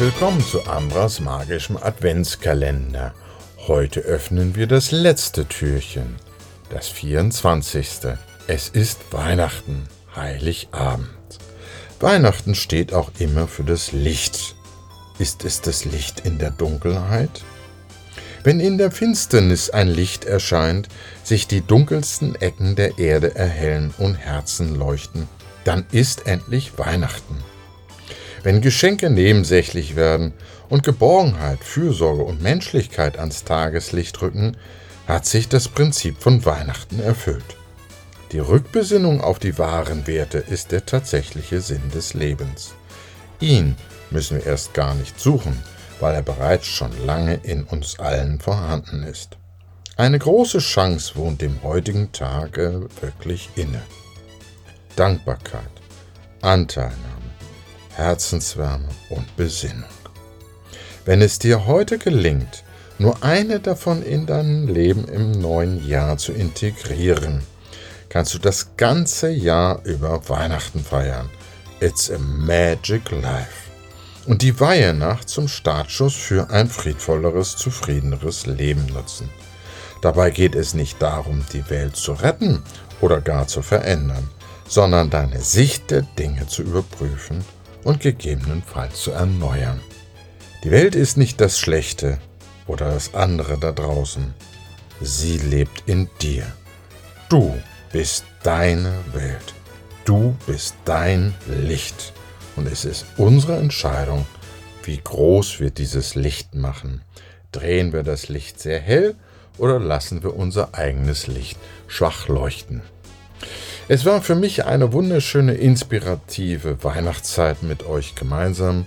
willkommen zu Ambras magischem Adventskalender. Heute öffnen wir das letzte Türchen, das 24. Es ist Weihnachten, Heiligabend. Weihnachten steht auch immer für das Licht. Ist es das Licht in der Dunkelheit? Wenn in der Finsternis ein Licht erscheint, sich die dunkelsten Ecken der Erde erhellen und Herzen leuchten, dann ist endlich Weihnachten. Wenn Geschenke nebensächlich werden und Geborgenheit, Fürsorge und Menschlichkeit ans Tageslicht rücken, hat sich das Prinzip von Weihnachten erfüllt. Die Rückbesinnung auf die wahren Werte ist der tatsächliche Sinn des Lebens. Ihn müssen wir erst gar nicht suchen, weil er bereits schon lange in uns allen vorhanden ist. Eine große Chance wohnt dem heutigen Tage wirklich inne. Dankbarkeit, Anteilnahme, Herzenswärme und Besinnung. Wenn es dir heute gelingt, nur eine davon in dein Leben im neuen Jahr zu integrieren, kannst du das ganze Jahr über Weihnachten feiern. It's a magic life. Und die Weihenacht zum Startschuss für ein friedvolleres, zufriedeneres Leben nutzen. Dabei geht es nicht darum, die Welt zu retten oder gar zu verändern, sondern deine Sicht der Dinge zu überprüfen und gegebenenfalls zu erneuern. Die Welt ist nicht das Schlechte oder das andere da draußen. Sie lebt in dir. Du bist deine Welt. Du bist dein Licht. Und es ist unsere Entscheidung, wie groß wir dieses Licht machen. Drehen wir das Licht sehr hell oder lassen wir unser eigenes Licht schwach leuchten? Es war für mich eine wunderschöne, inspirative Weihnachtszeit mit euch gemeinsam.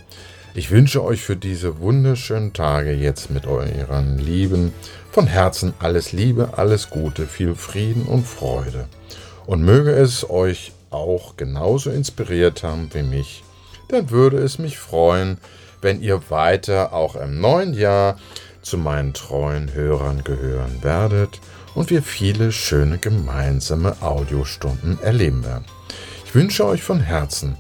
Ich wünsche euch für diese wunderschönen Tage jetzt mit euren Lieben von Herzen alles Liebe, alles Gute, viel Frieden und Freude. Und möge es euch auch genauso inspiriert haben wie mich, dann würde es mich freuen, wenn ihr weiter auch im neuen Jahr zu meinen treuen Hörern gehören werdet und wir viele schöne gemeinsame Audiostunden erleben werden. Ich wünsche euch von Herzen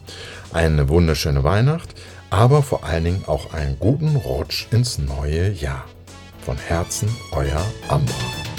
eine wunderschöne Weihnacht, aber vor allen Dingen auch einen guten Rutsch ins neue Jahr. Von Herzen, euer Ambra.